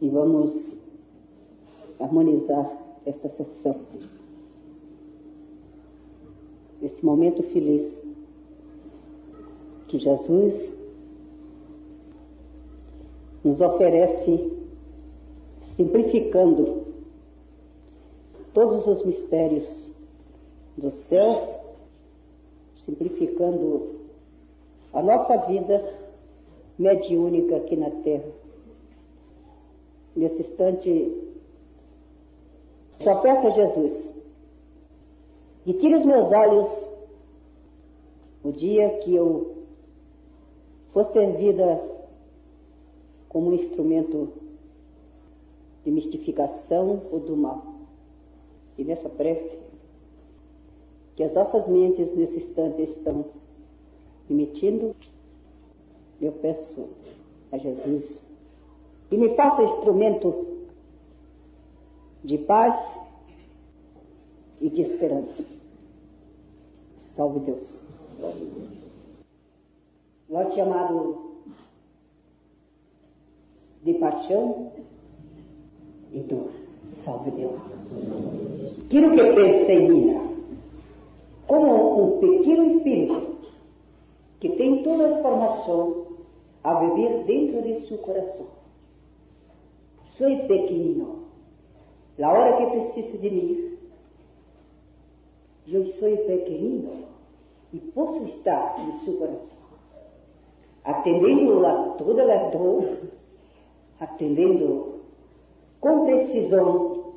e vamos harmonizar esta sessão. Esse momento feliz que Jesus nos oferece, simplificando todos os mistérios do céu, simplificando a nossa vida mediúnica aqui na Terra. Nesse instante, só peço a Jesus que tire os meus olhos o dia que eu for servida como um instrumento de mistificação ou do mal. E nessa prece, que as nossas mentes nesse instante estão emitindo, eu peço a Jesus que me faça instrumento de paz e de esperança. Salve Deus. Lote chamado de paixão e dor. Salve Deus. Quero que mim como um pequeno espírito que tem toda a formação a viver dentro de seu coração. Sou pequenino. La hora que precisa de mim, eu sou pequenino e posso estar em seu coração, atendendo a toda a dor, atendendo com precisão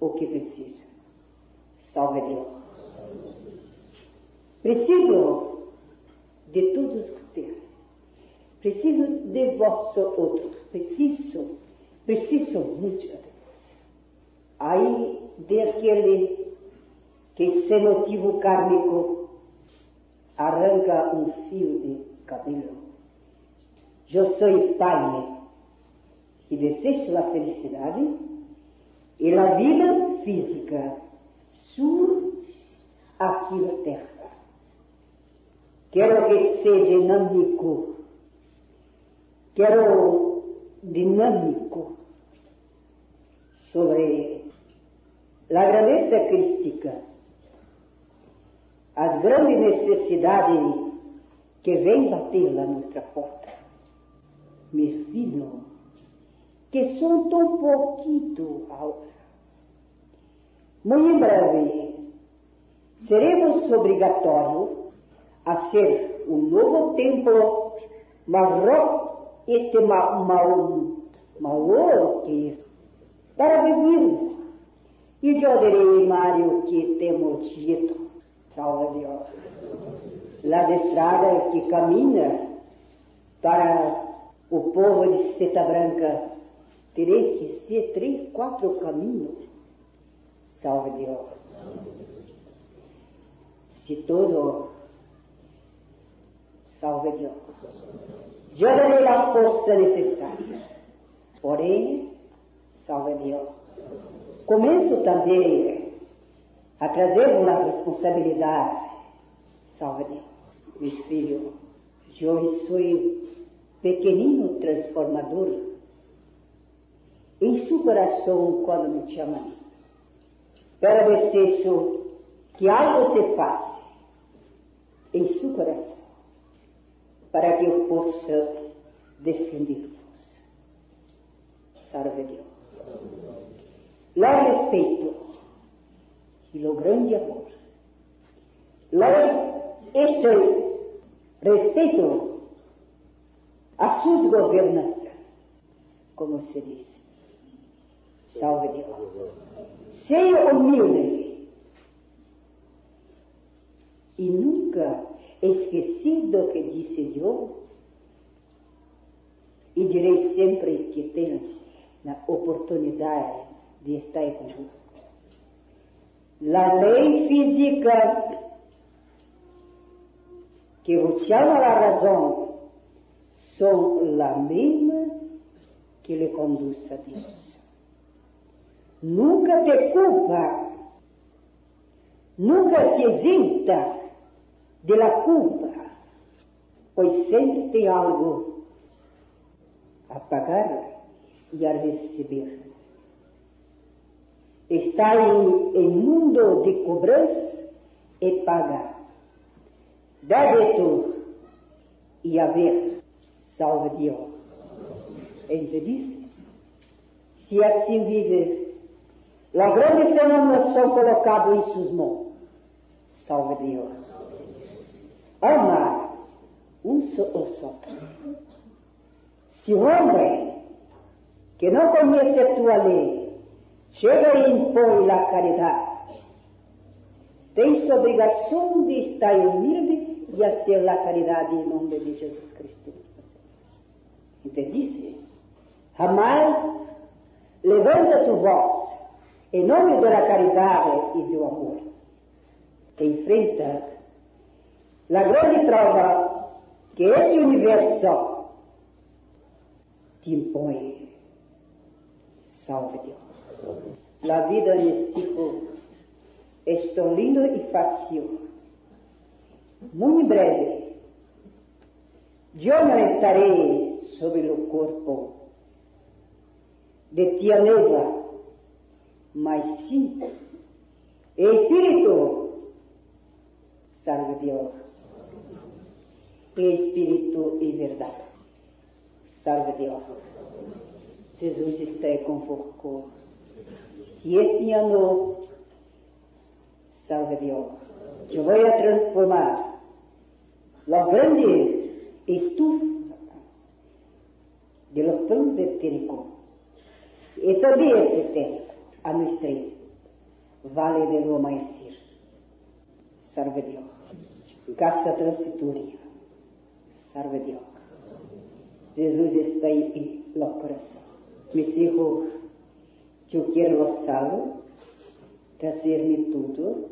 o que precisa. Salve Deus. Preciso de tudo que ter. Preciso de vosso outro. Preciso, preciso muito de você. Aí, de aquele que, sem motivo kármico, arranca um fio de cabelo. Eu sou pai e desejo a felicidade e a vida física surge aqui na terra. Quero que seja dinâmico, quero dinâmico sobre a grandeza crística, as grandes necessidades que vêm bater na nossa porta. Meus filhos, que são tão pouquito agora. Muito em breve, seremos obrigatórios a ser um novo templo, mas este mal, mal, mal que para viver. E eu direi, Mário, que temos dito, salve Deus, as estradas que caminham para o povo de Seta Branca terei que ser três, quatro caminhos. Salve Deus. Se todo, salve Deus. Eu darei a força necessária. Porém, salve Deus. Começo também a trazer uma responsabilidade. Salve Deus. Meu filho, eu sou pequenino transformador em seu coração quando me chama. Para desejo que algo se faça em seu coração, para que eu possa defender-vos. Salve Deus. Lá respeito e o grande amor. Lá este respeito a suas governanças, como se diz. Salve Deus. Seja humilde e nunca esquecido que disse Deus e direi sempre que tenho a oportunidade de estar convosco. A lei física que vos chama a razão são a mesma que lhe conduz a Deus. Nunca te culpa, nunca te isenta de la culpa, pois sempre tem algo a pagar e a receber. Está em, em mundo de cobrança e pagar. Débito e haver. Salve Deus. Entendiste? Se assim viver, os grandes fenômenos são colocados em suas mãos. Salve Deus. Amar um só só. Se o homem que não conhece a tua lei chega e impõe a caridade, tem sua obrigação de estar humilde e a ser a caridade em nome de Jesus Cristo. Entendiste? Amar, levanta tu voz em nome da caridade e do amor. Enfrenta a grande prova que esse universo te impõe. Salve Deus. A vida nesse tipo é tão lindo e fácil. Muito breve, eu não estarei sobre o corpo de tia Negra, mas sim, espírito, salve Deus, espírito e verdade, salve Deus. Jesus está convosco. E este ano, salve Deus, eu vou transformar a grande estufa de los planos etéricos e também este etérico a nuestra vale del amanhecer. Salve Deus. Casa transitoria. Salve Deus. Jesus está em los corazones. Mis hijos, eu quero los salvo, trazer-me tudo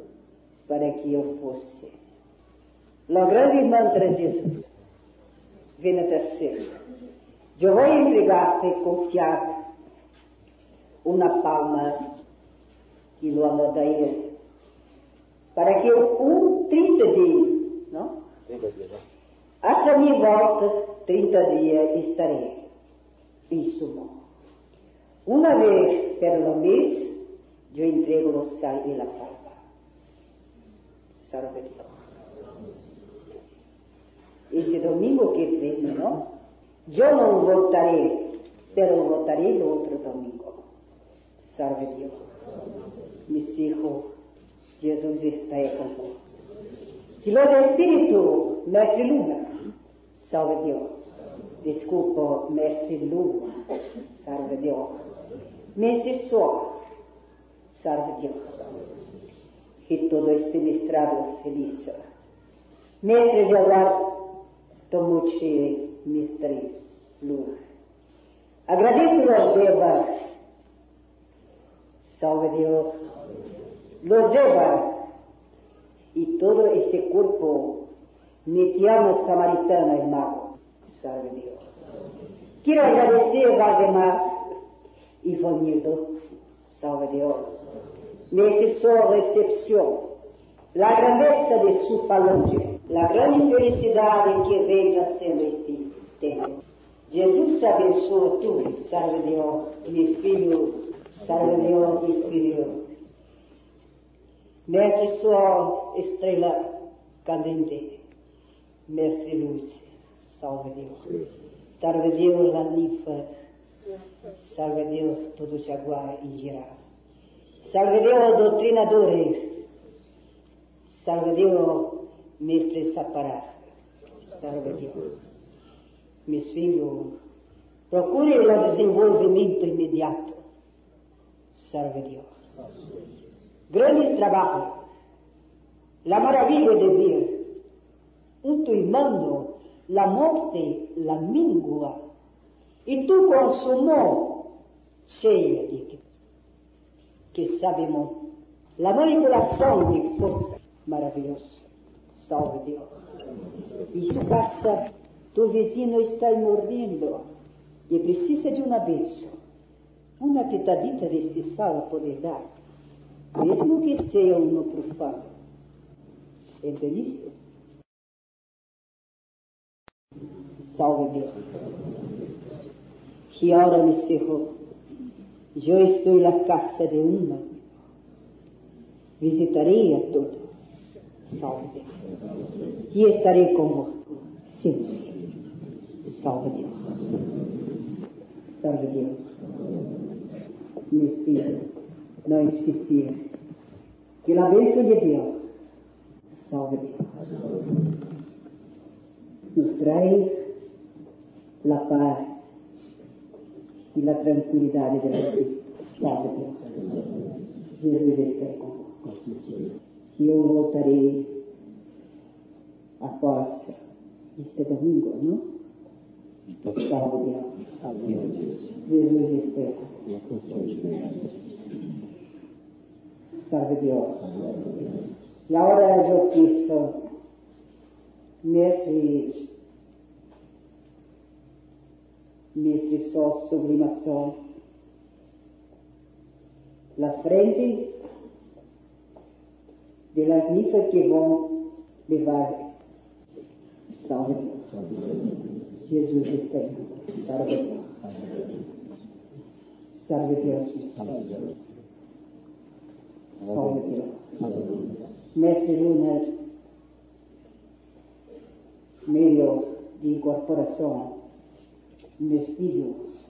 para que eu fosse. O grande mantra de Jesus. Venha trazer. Eu vou entregar-te confiar uma palma e lo anotarei para que eu, um 30 dias, não? 30 dias, não? Até minha volta, 30 dias estarei. Isso. Uma vez pelo mês, eu entrego o sal e a palma. Salve Deus. Este domingo que vem, não? Eu não voltarei, pero voltarei no outro domingo. Salve Deus. Mis hijos, Jesus está aí convosco. E los espíritu, mestre Luna, salve Deus. Desculpa, mestre Luna, salve Deus. Mestre Sol, salve Deus. Que todo este mestrado feliz. Mestre Jeová, tomuche mestre Luna. Agradeço a Deus Salve Deus. Los lleva y todo este cuerpo llamo samaritana, hermano. Salve Deus. Quero agradecer además Ivanildo, salve Deus, neste sua recepção, a grandeza de sua falange, a grande felicidade que vem sendo este tempo. Jesus abençoa tu, salve Deus, meu filho Salve Deus, Espírito. Mestre Sol, estrela cadente. Mestre Luz, salve Deus. Salve Deus, la ninfa. Salve Deus, todo jaguar e girar. Salve Deus, doutrinadores. Salve Deus, mestre Sapará. Salve Deus. Meus filhos, procure o desenvolvimento imediato serve Dios. Grandes trabajos. La maravilla de ver un tu mando, la muerte, la mingua, y tu consumo cheia de que, sabemos la manipulação de força maravilhosa. Salve Deus. Em sua casa, tu vizinho está morrendo e precisa de uma bênção uma pitadita desse sal a poder dar, mesmo que seja um no profano. Entendiste? Salve Deus. Y ahora, mis hijos, yo estoy en la casa de una. Visitaré a todos. Salve. E estarei com vós sempre. Salve Deus. Salve Deus. Meu filho, não esquecia que a bênção de Deus, salve Deus, nos traz a paz e a tranquilidade da vida. Salve Deus. Jesus esteja convosco. E eu voltarei após este domingo, não? Salve Deus. Jesus esteja. Salve Deus. E agora eu penso nesse nesse só sublimação na frente de las misas que vão levar salve. Jesus esteja. Salve. Salve Deus. Salve Deus. Salve Deus. Mestre Luna, meio de incorporação, meus filhos,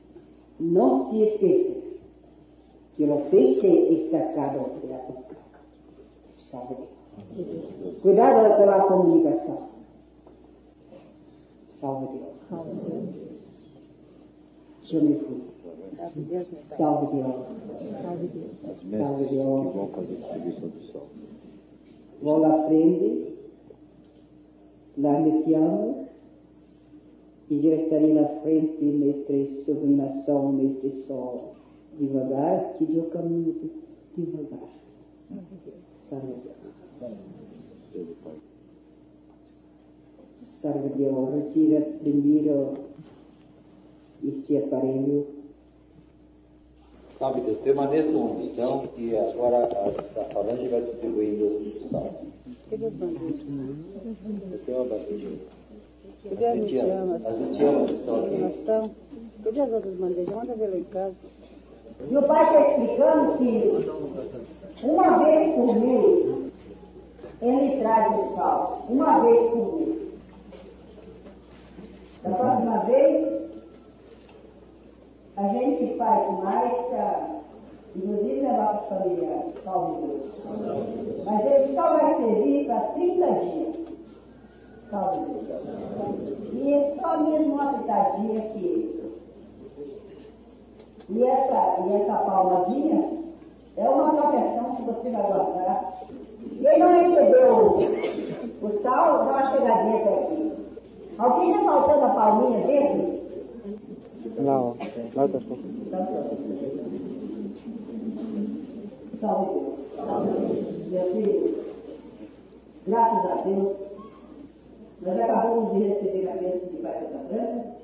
não se esqueçam que o peixe é sacado pela boca. Salve Deus. Cuidado com a comunicação. Salve Deus. Salve Deus. Eu me fui. Salve Deus, meu Pai. Salve Deus. Salve Deus. As Salve mesas que Deus. vão fazer do sol. Lá frente, lá me amo, e já estarei na frente nesta sublimação, neste sol. Devagar, que eu caminho de- devagar. Salve Deus. Salve. Retira primeiro este aparelho. Sabe Deus, permaneça uma missão e agora a, a falange vai distribuindo o sal. Cadê as bandejas? Eu tenho uma bandeja. Mitianas? As mitianas estão aqui. Nação? Cadê as outras bandejas? Manda ver lá em casa. Meu pai está explicando que uma vez por mês ele traz o sal. Uma vez por mês. Da próxima vez a gente faz mais para, inclusive, levar para os familiares. Salve Deus. Mas ele só vai servir para 30 dias. Salve Deus. E é só mesmo uma pitadinha aqui. E essa, e essa palmazinha é uma proteção que você vai guardar. Quem não recebeu o, sal, dá uma chegadinha até aqui. Alguém está faltando a palminha dele? Não, não tá. Então, Salve Deus. Salve Deus. Meus filhos, graças a Deus, nós acabamos de receber a bênção de da Branca,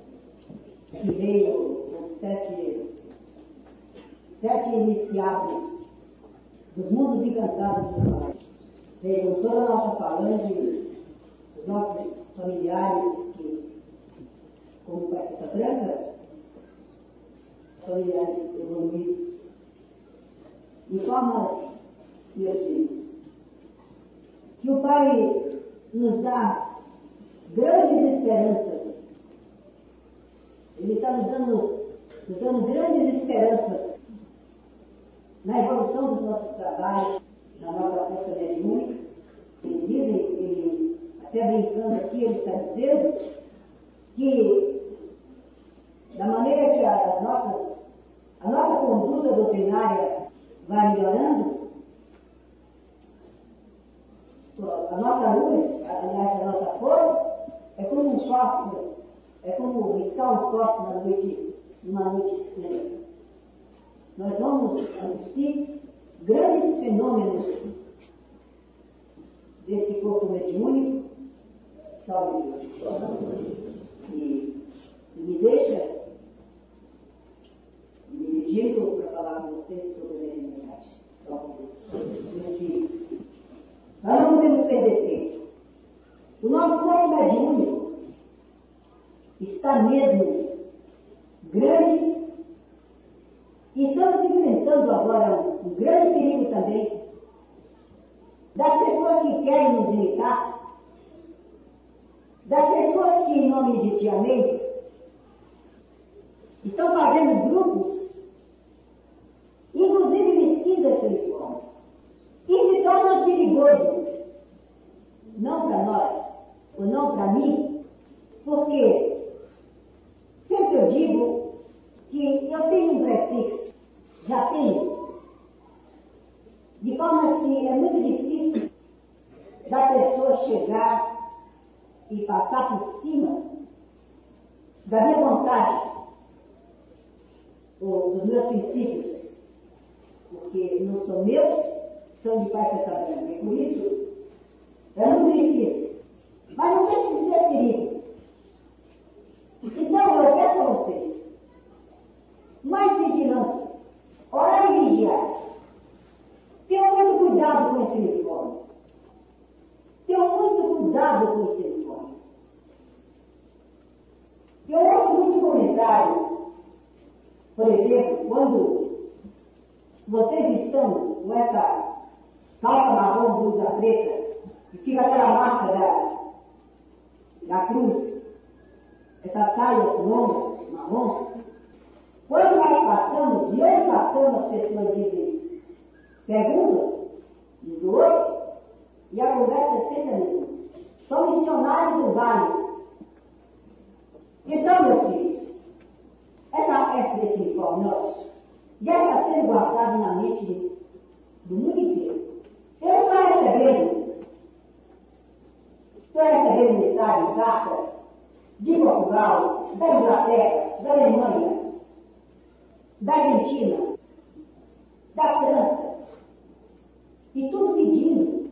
que veio com sete, sete iniciados dos mundos encantados do Pai. Veio toda a nossa falange, os nossos familiares que, como da Branca, familiares evoluídos. E formas, meus filhos, que o Pai nos dá grandes esperanças. Ele está nos dando, nos dando grandes esperanças na evolução dos nossos trabalhos, na nossa força mediúnica. Ele dizem, ele, até brincando aqui, ele está dizendo que da maneira que as nossas, a nossa conduta doutrinária vai melhorando, a nossa luz, aliás, a nossa força, é como um fósforo, é como riscar um fósforo na noite, numa noite cinzenta. Nós vamos assistir grandes fenômenos desse corpo mediúnico, salve. E, e me deixa me dirigindo para falar com vocês sobre a mediunidade. Salve Deus. Meus filhos. Nós não podemos perder tempo. O nosso corpo mediúnico está mesmo grande. Enfrentando agora um, grande perigo também. Das pessoas que querem nos imitar, das pessoas que, em nome de Amém, estão fazendo grupos, inclusive vestindo esse uniforme. E se torna perigoso, não para ou não para mim, porque sempre eu digo que eu tenho um prefixo, já tenho, de forma que é muito difícil da pessoa chegar e passar por cima da minha vontade, ou dos meus princípios, porque não são meus, são de Pai Santa Branca. E por isso é muito difícil. Mas não deixa de ser perigo. Então eu peço a vocês, mais vigilância, orar e vigiar. Tenham muito cuidado com esse uniforme. Tenham muito cuidado com esse uniforme. Eu ouço muito comentário, por exemplo, quando vocês estão com essa calça marrom, blusa preta, e fica aquela marca da, da cruz, essas saias longas, marrom, quando nós passamos, e onde passamos, as pessoas dizem, perguntam, um e a conversa é sempre a mesma. São missionários do vale. Então, meus filhos, essa, essa, esse uniforme nosso já está sendo guardado na mente do mundo inteiro. Eu estou recebendo, estou recebendo mensagens, cartas de Portugal, da Inglaterra, da Alemanha, da Argentina, da França, e tudo pedindo,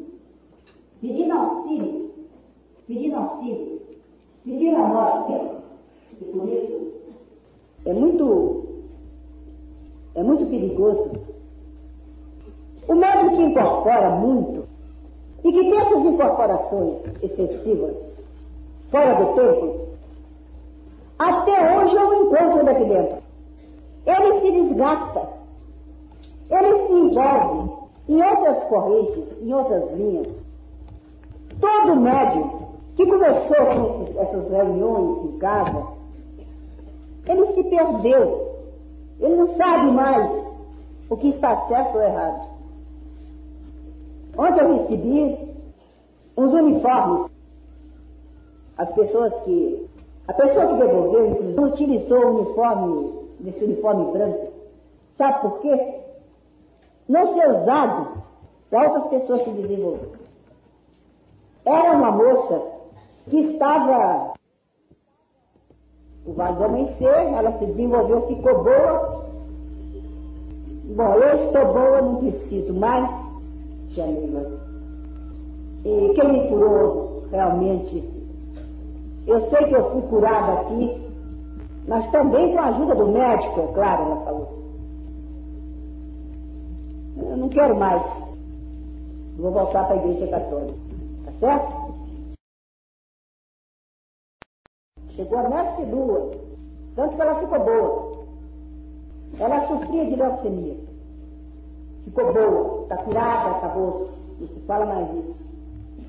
pedindo auxílio, pedindo auxílio, pedindo a nós. E por isso é muito, é muito perigoso. O médico que incorpora muito e que tem essas incorporações excessivas, fora do tempo, até hoje eu encontro daqui dentro. Ele se desgasta, ele se envolve em outras correntes, em outras linhas. Todo médico que começou com esses, essas reuniões em casa, ele se perdeu. Ele não sabe mais o que está certo ou errado. Ontem eu recebi uns uniformes. As pessoas que. A pessoa que devolveu, inclusive, utilizou o uniforme, desse uniforme branco. Sabe por quê? Não ser usado para outras pessoas que desenvolveram. Era uma moça que estava o vale do amanhecer, ela se desenvolveu, ficou boa. Bom, eu estou boa, não preciso mais, Jamila. E quem me curou realmente, eu sei que eu fui curada aqui, mas também com a ajuda do médico, é claro, ela falou. Eu não quero mais. Vou voltar para a igreja católica. Tá certo? Chegou a mestre lua, tanto que ela ficou boa. Ela sofria de leucemia. Ficou boa, está curada, acabou-se. Não se fala mais isso.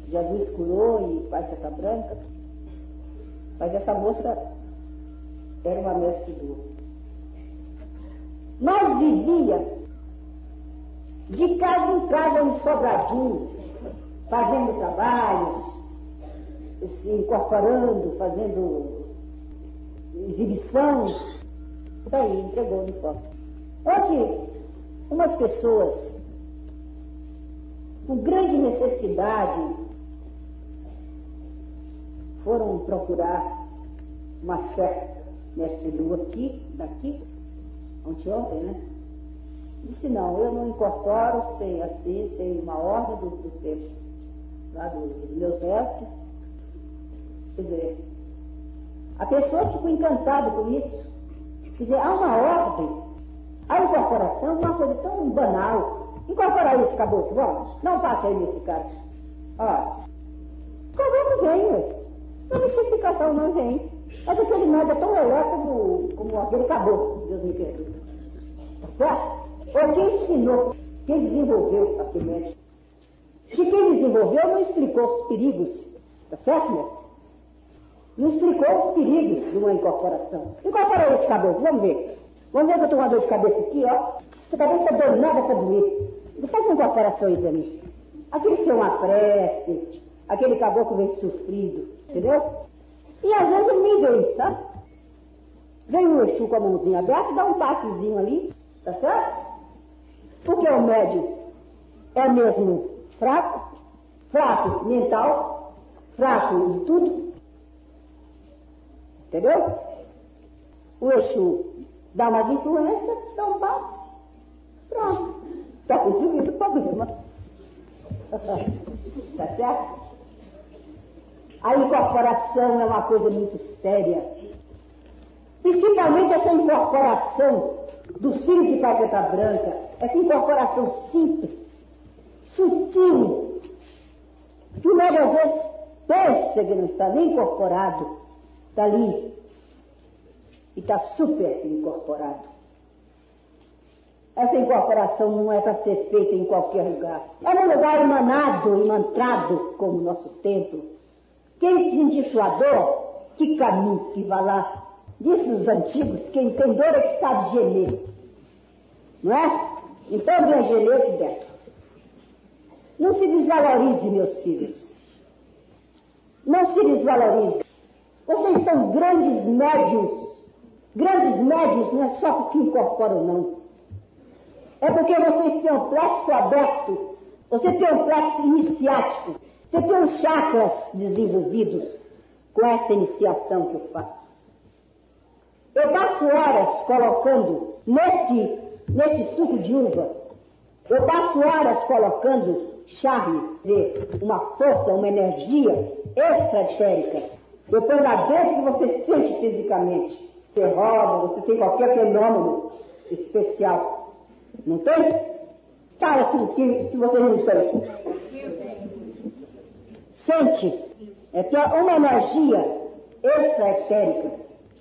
Jesus curou e Pai Santa Branca. Mas essa moça era uma mestre lua. Mas vivia de casa em casa em Sobradinho, fazendo trabalhos, se incorporando, fazendo exibição. Daí entregou o uniforme. Onde umas pessoas com grande necessidade foram procurar uma certa mestre Lu aqui, daqui, ontem, né? Disse, não, eu não incorporo sem assim, sem uma ordem do, do tempo, lá dos meus mestres. Quer dizer, a pessoa ficou encantada com isso. Quer dizer, há uma ordem. A incorporação é uma coisa tão banal. Incorporar esse caboclo, vamos? Não passa aí nesse cara. Ó, caboclo vem. Não mistificação não vem. Mas aquele médico é tão lelé como, como aquele caboclo, Deus me perdoe. Tá certo? Ou quem ensinou, quem desenvolveu aquele médico. Que quem desenvolveu não explicou os perigos, tá certo, mestre? Não explicou os perigos de uma incorporação. Incorpora esse cabelo, vamos ver. Vamos ver que eu estou com uma dor de cabeça aqui, ó. Essa cabeça está dando nada para doer. Faz uma incorporação aí para mim. Aquele ser uma prece, aquele caboclo vem sofrido, entendeu? E às vezes ele nem vem, tá? Vem o Exu com a mãozinha aberta, dá um passezinho ali, tá certo? Porque o médium é mesmo fraco, fraco mental, fraco de tudo, entendeu? O Exu dá umas influências, dá um passe, pronto, está resolvido o problema. tá certo? A incorporação é uma coisa muito séria. Principalmente essa incorporação dos filhos de Cajeta Branca, essa incorporação simples, sutil, que o médico às vezes pensa que não está nem incorporado, está ali e está super incorporado. Essa incorporação não é para ser feita em qualquer lugar. É num lugar emanado, imantrado, como o nosso templo. Quem sentir sua dor, que caminho que vá lá. Disse os antigos, quem tem dor é que sabe gemer. Não é? Então venha gemer aqui dentro. Não se desvalorize, meus filhos. Não se desvalorize. Vocês são grandes médios. Grandes médios não é só porque incorporam, não. É porque vocês têm um plexo aberto, você tem um plexo iniciático, você tem os chakras desenvolvidos com essa iniciação que eu faço. Eu passo horas colocando neste, neste suco de uva, eu passo horas colocando charme, dizer, uma força, uma energia extraetérica. Depois lá dentro que você sente fisicamente. Você roda, você tem qualquer fenômeno especial. Não tem? Fala assim, que, se você não tem. Sente. É que é uma energia extraetérica.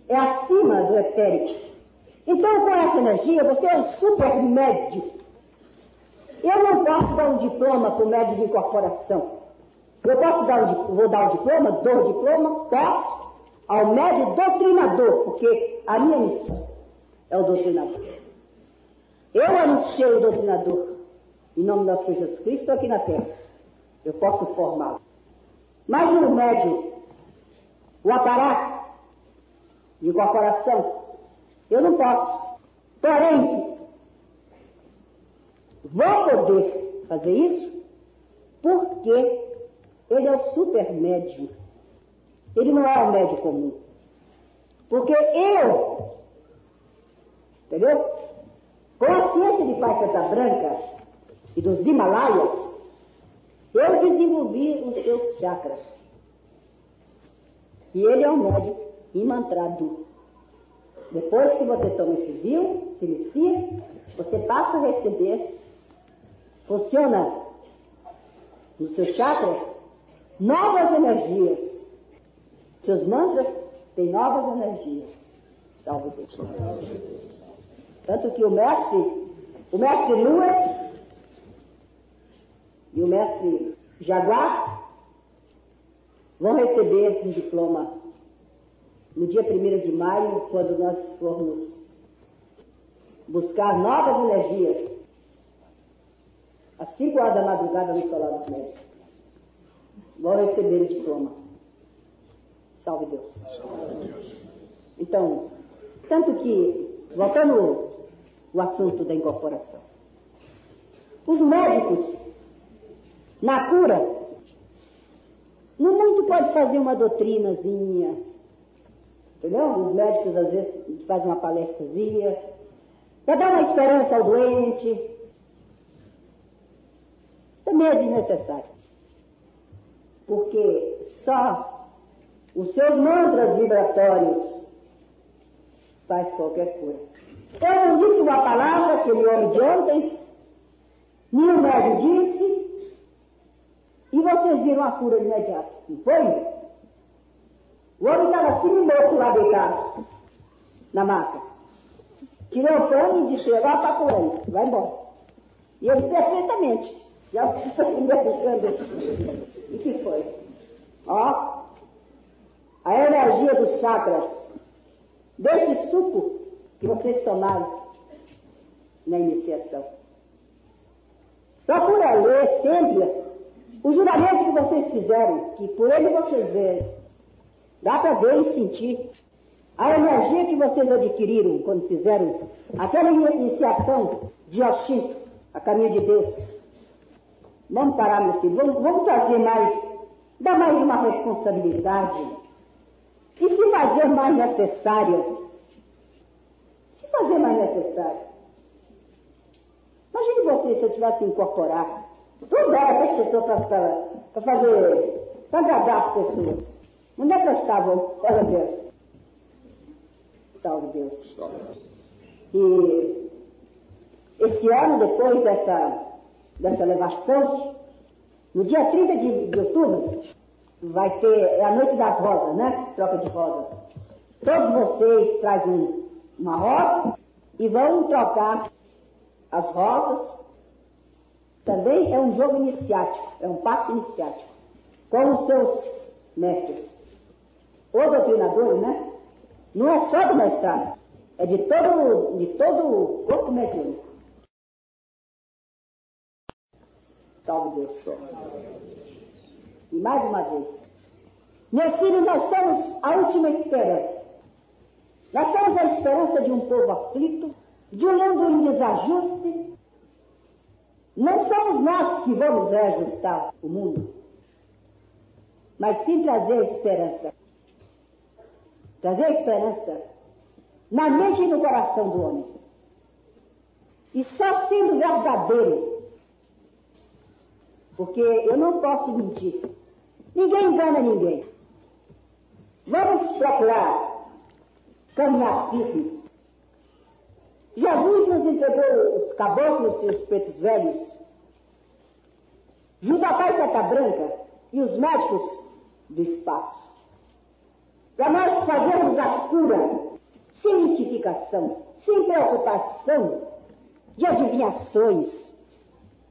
É acima do etérico. Então, com essa energia, você é um super médio. Eu não posso dar um diploma para o médio de incorporação. Eu posso dar um, vou dar um diploma, dou um diploma, posso, ao médio doutrinador, porque a minha missão é o doutrinador. Eu anunciei o doutrinador em nome nosso Senhor Jesus Cristo aqui na terra. Eu posso formá-lo. Mas o médio, o aparato de incorporação, eu não posso. Porém, vou poder fazer isso porque ele é o super médio. Ele não é o médio comum. Porque eu, entendeu? Com a ciência de Pai Santa Branca e dos Himalaias, eu desenvolvi os seus chakras. E ele é um médico imantrado. Depois que você toma esse vinho, se inicia, você passa a receber, funciona nos seus chakras, novas energias. Seus mantras têm novas energias. Salve Deus. Tanto que o mestre, o mestre Lua e o mestre Jaguar vão receber um diploma no dia 1 de maio, quando nós formos buscar novas energias, às 5 horas da madrugada no Solar dos Médicos. Vão receber o diploma. Salve Deus. Então, tanto que, voltando o assunto da incorporação. Os médicos, na cura, no muito pode fazer uma doutrinazinha, entendeu? Os médicos às vezes fazem uma palestrazinha, para dar uma esperança ao doente. Também é desnecessário. Porque só os seus mantras vibratórios faz qualquer cura. Eu não disse uma palavra, aquele homem de ontem, nem o médico disse, e vocês viram a cura imediata. Não foi? O homem estava assim morto lá deitado, na maca. Tirei o pano e disse, agora tá por aí, vai embora. E ele perfeitamente. Já foi me. E que foi? Ó, a energia dos chakras, desse suco que vocês tomaram na iniciação. Procura ler sempre o juramento que vocês fizeram, que por ele vocês veem. Dá para ver e sentir. A energia que vocês adquiriram quando fizeram aquela iniciação de Oxinto, a caminho de Deus. Vamos parar, meu filho, vamos, vamos trazer mais, dar mais uma responsabilidade. E se fazer mais necessário. Se fazer mais necessário. Imagine você se eu tivesse incorporar tudo era para as pessoas, para fazer, para agradar as pessoas. Onde é que elas estavam? Olha Deus. Salve Deus. E esse ano, depois dessa, dessa elevação, no dia 30 de, de outubro, vai ter é a noite das rosas, né? Troca de rosas. Todos vocês trazem uma rosa e vão trocar as rosas. Também é um jogo iniciático, é um passo iniciático, com os seus mestres. O doutrinador, né? Não é só do mestrado, é de todo, de todo o corpo mediúnico. Salve Deus. E mais uma vez, meus filhos, nós somos a última esperança. Nós somos a esperança de um povo aflito, de um mundo em desajuste. Não somos nós que vamos reajustar o mundo, mas sim trazer esperança. Trazer esperança na mente e no coração do homem. E só sendo verdadeiro. Porque eu não posso mentir. Ninguém engana ninguém. Vamos procurar caminhar firme. Jesus nos entregou os caboclos e os pretos velhos, à Pai Seta Branca e os médicos do espaço. Para nós fazermos a cura sem mistificação, sem preocupação de adivinhações,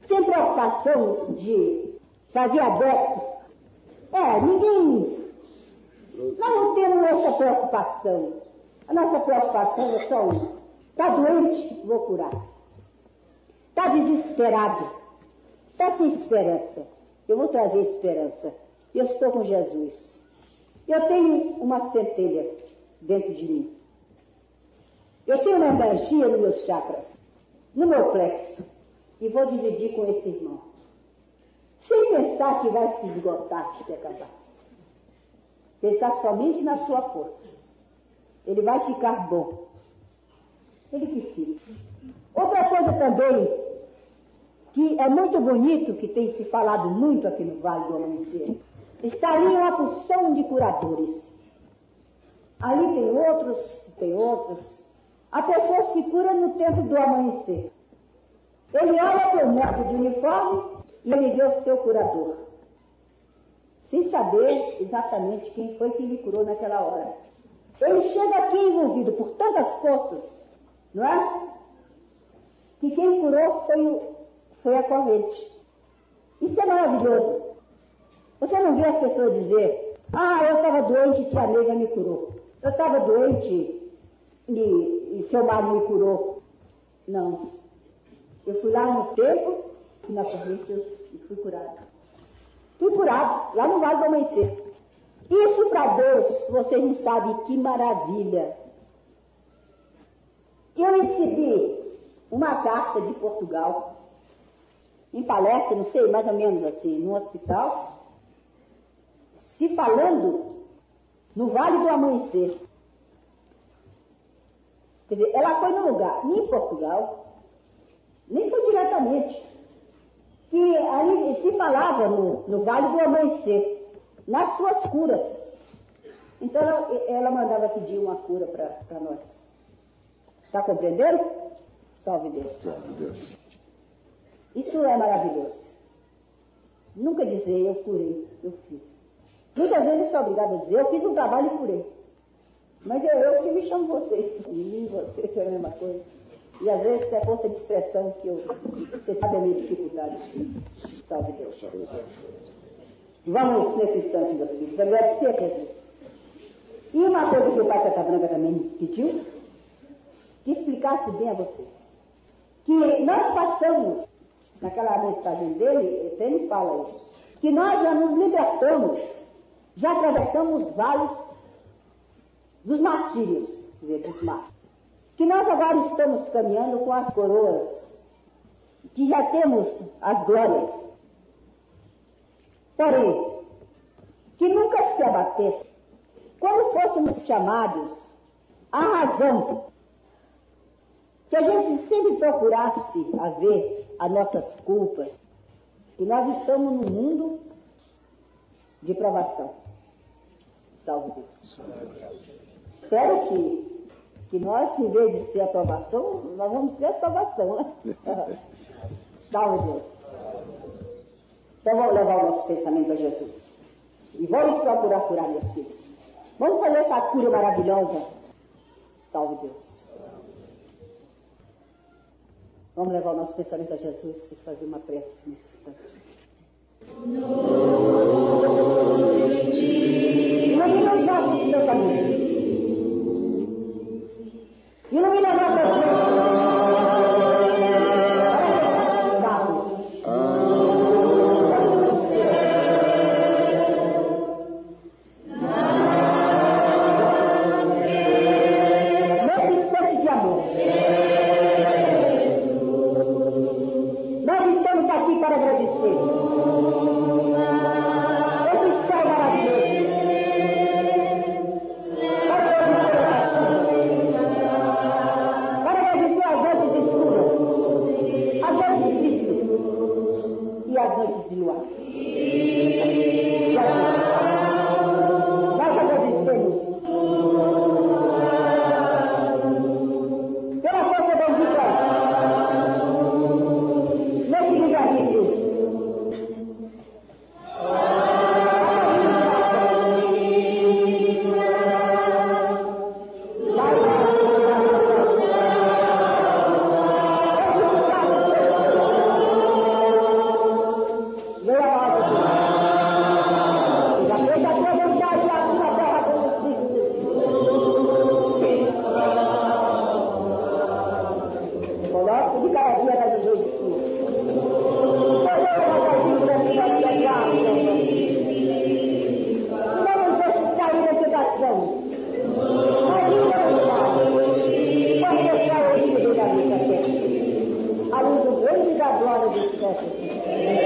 sem preocupação de fazer adeptos. É, ninguém. Nós não temos essa preocupação. A nossa preocupação é só uma. Está doente, vou curar. Está desesperado. Está sem esperança. Eu vou trazer esperança. Eu estou com Jesus. Eu tenho uma centelha dentro de mim. Eu tenho uma energia nos meus chakras, no meu plexo, e vou dividir com esse irmão. Sem pensar que vai se esgotar se acabar. Pensar somente na sua força. Ele vai ficar bom. Ele que fica. Outra coisa também, que é muito bonito, que tem se falado muito aqui no Vale do Amanhecer, está ali uma porção de curadores. Ali tem outros, tem outros. A pessoa se cura no tempo do amanhecer. Ele olha para o médico de uniforme e ele o seu curador. Sem saber exatamente quem foi que lhe curou naquela hora. Ele chega aqui envolvido por tantas forças, não é? Que quem curou foi, o, foi a corrente. Isso é maravilhoso. Você não vê as pessoas dizer, ah, eu estava doente e tia Neiva me curou. Eu estava doente e, e seu marido me curou. Não. Eu fui lá no tempo e na corrente eu fui curado. Fui curado, lá no Vale do Amanhecer. Isso para Deus, vocês não sabem que maravilha. Eu recebi uma carta de Portugal, em palestra, não sei, mais ou menos assim, no hospital, se falando no Vale do Amanhecer. Quer dizer, ela foi no lugar, nem em Portugal, nem foi diretamente, que ali se falava no, no Vale do Amanhecer, nas suas curas. Então ela, ela mandava pedir uma cura para nós. Está compreendendo? Salve Deus. Salve Deus. Isso é maravilhoso. Nunca dizer eu curei, eu fiz. Muitas vezes eu sou obrigada a dizer, eu fiz um trabalho e curei. Mas é eu que me chamo vocês. Mim, vocês é a mesma coisa. E às vezes é força de expressão que eu. Você sabe a minha dificuldade. Salve Deus. Vamos nesse instante, meus filhos, agradecer a Jesus. E uma coisa que o Pai Santa Branca também pediu, que explicasse bem a vocês. Que nós passamos, naquela mensagem dele, ele fala isso, que nós já nos libertamos, já atravessamos vales dos martírios, dizer, dos mártires. Que nós agora estamos caminhando com as coroas, que já temos as glórias. Porém, que nunca se abatesse, quando fôssemos chamados à razão, que a gente sempre procurasse a ver as nossas culpas, que nós estamos num mundo de provação. Salve Deus. Espero que, que nós, em vez de ser aprovação, nós vamos ter a salvação, né? Salve Deus. Então vamos levar o nosso pensamento a Jesus. E vamos procurar curar meus filhos. Vamos fazer essa cura maravilhosa. Salve Deus. Vamos levar o nosso pensamento a Jesus e fazer uma prece nesse instante. Ilumina os nossos pensamentos. Ilumina a nossa Nesse e da